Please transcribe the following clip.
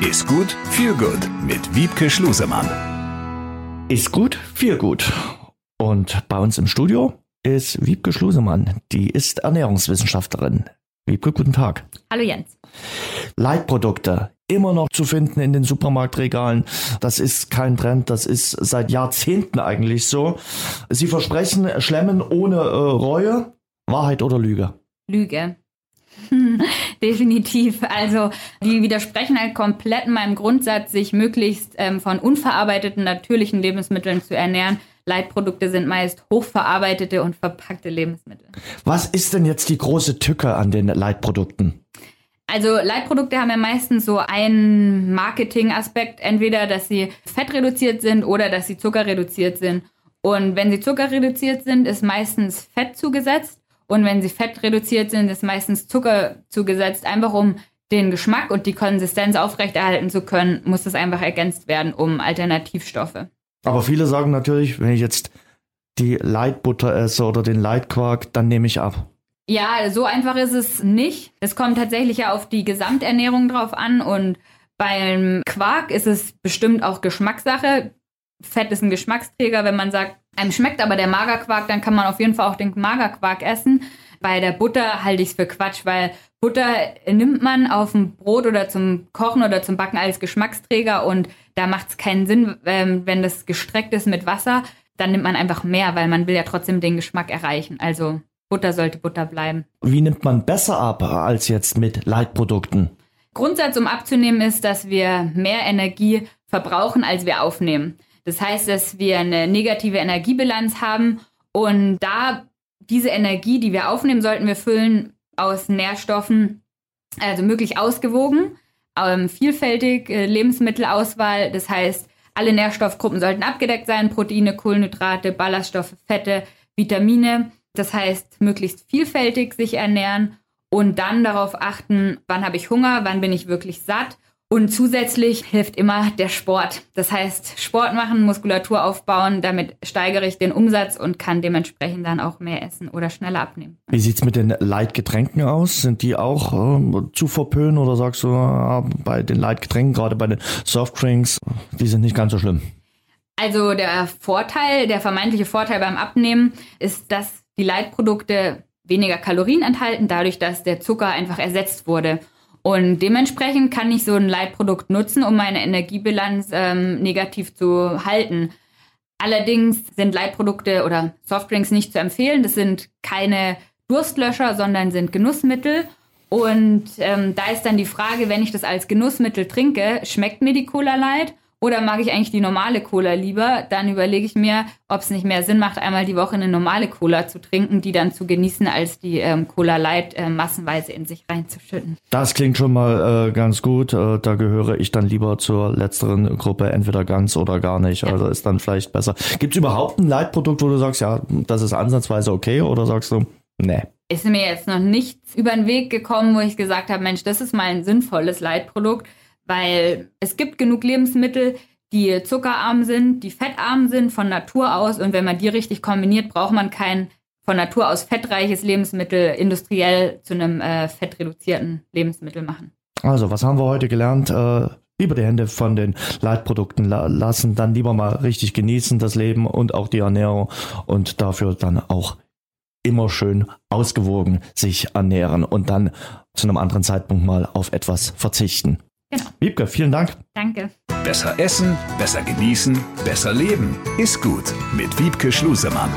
Ist gut, viel gut mit Wiebke Schlusemann. Ist gut, viel gut. Und bei uns im Studio ist Wiebke Schlusemann. Die ist Ernährungswissenschaftlerin. Wiebke, guten Tag. Hallo Jens. Leitprodukte immer noch zu finden in den Supermarktregalen. Das ist kein Trend, das ist seit Jahrzehnten eigentlich so. Sie versprechen Schlemmen ohne äh, Reue. Wahrheit oder Lüge? Lüge. Definitiv. Also die widersprechen halt komplett meinem Grundsatz, sich möglichst ähm, von unverarbeiteten natürlichen Lebensmitteln zu ernähren. Leitprodukte sind meist hochverarbeitete und verpackte Lebensmittel. Was ist denn jetzt die große Tücke an den Leitprodukten? Also Leitprodukte haben ja meistens so einen Marketing-Aspekt, entweder dass sie fettreduziert sind oder dass sie zuckerreduziert sind. Und wenn sie zuckerreduziert sind, ist meistens Fett zugesetzt. Und wenn sie fettreduziert sind, ist meistens Zucker zugesetzt, einfach um den Geschmack und die Konsistenz aufrechterhalten zu können, muss das einfach ergänzt werden um Alternativstoffe. Aber viele sagen natürlich, wenn ich jetzt die Leitbutter esse oder den Leitquark, dann nehme ich ab. Ja, so einfach ist es nicht. Es kommt tatsächlich ja auf die Gesamternährung drauf an und beim Quark ist es bestimmt auch Geschmackssache. Fett ist ein Geschmacksträger. Wenn man sagt, einem schmeckt aber der Magerquark, dann kann man auf jeden Fall auch den Magerquark essen. Bei der Butter halte ich es für Quatsch, weil Butter nimmt man auf dem Brot oder zum Kochen oder zum Backen als Geschmacksträger und da macht es keinen Sinn, ähm, wenn das gestreckt ist mit Wasser, dann nimmt man einfach mehr, weil man will ja trotzdem den Geschmack erreichen. Also Butter sollte Butter bleiben. Wie nimmt man besser ab als jetzt mit Leitprodukten? Grundsatz, um abzunehmen, ist, dass wir mehr Energie verbrauchen, als wir aufnehmen. Das heißt, dass wir eine negative Energiebilanz haben und da diese Energie, die wir aufnehmen, sollten wir füllen aus Nährstoffen, also möglich ausgewogen, ähm, vielfältig äh, Lebensmittelauswahl. Das heißt, alle Nährstoffgruppen sollten abgedeckt sein: Proteine, Kohlenhydrate, Ballaststoffe, Fette, Vitamine. Das heißt, möglichst vielfältig sich ernähren und dann darauf achten, wann habe ich Hunger, wann bin ich wirklich satt und zusätzlich hilft immer der Sport. Das heißt, Sport machen, Muskulatur aufbauen, damit steigere ich den Umsatz und kann dementsprechend dann auch mehr essen oder schneller abnehmen. Wie sieht's mit den Leitgetränken aus? Sind die auch äh, zu verpönen oder sagst du, äh, bei den Leitgetränken, gerade bei den Softdrinks, die sind nicht ganz so schlimm? Also der Vorteil, der vermeintliche Vorteil beim Abnehmen ist, dass die Leitprodukte weniger Kalorien enthalten, dadurch, dass der Zucker einfach ersetzt wurde. Und dementsprechend kann ich so ein Leitprodukt nutzen, um meine Energiebilanz ähm, negativ zu halten. Allerdings sind Leitprodukte oder Softdrinks nicht zu empfehlen. Das sind keine Durstlöscher, sondern sind Genussmittel. Und ähm, da ist dann die Frage, wenn ich das als Genussmittel trinke, schmeckt mir die Cola Light oder mag ich eigentlich die normale Cola lieber? Dann überlege ich mir, ob es nicht mehr Sinn macht, einmal die Woche eine normale Cola zu trinken, die dann zu genießen, als die ähm, Cola Light äh, massenweise in sich reinzuschütten. Das klingt schon mal äh, ganz gut. Äh, da gehöre ich dann lieber zur letzteren Gruppe, entweder ganz oder gar nicht. Ja. Also ist dann vielleicht besser. Gibt es überhaupt ein Leitprodukt, wo du sagst, ja, das ist ansatzweise okay oder sagst du, nee? Ist mir jetzt noch nichts über den Weg gekommen, wo ich gesagt habe, Mensch, das ist mal ein sinnvolles Leitprodukt weil es gibt genug Lebensmittel, die zuckerarm sind, die fettarm sind von Natur aus und wenn man die richtig kombiniert, braucht man kein von Natur aus fettreiches Lebensmittel industriell zu einem äh, fettreduzierten Lebensmittel machen. Also, was haben wir heute gelernt? Äh, lieber die Hände von den Leitprodukten la lassen, dann lieber mal richtig genießen das Leben und auch die Ernährung und dafür dann auch immer schön ausgewogen sich ernähren und dann zu einem anderen Zeitpunkt mal auf etwas verzichten. Genau. Wiebke, vielen Dank. Danke. Besser essen, besser genießen, besser leben. Ist gut mit Wiebke Schlusemann.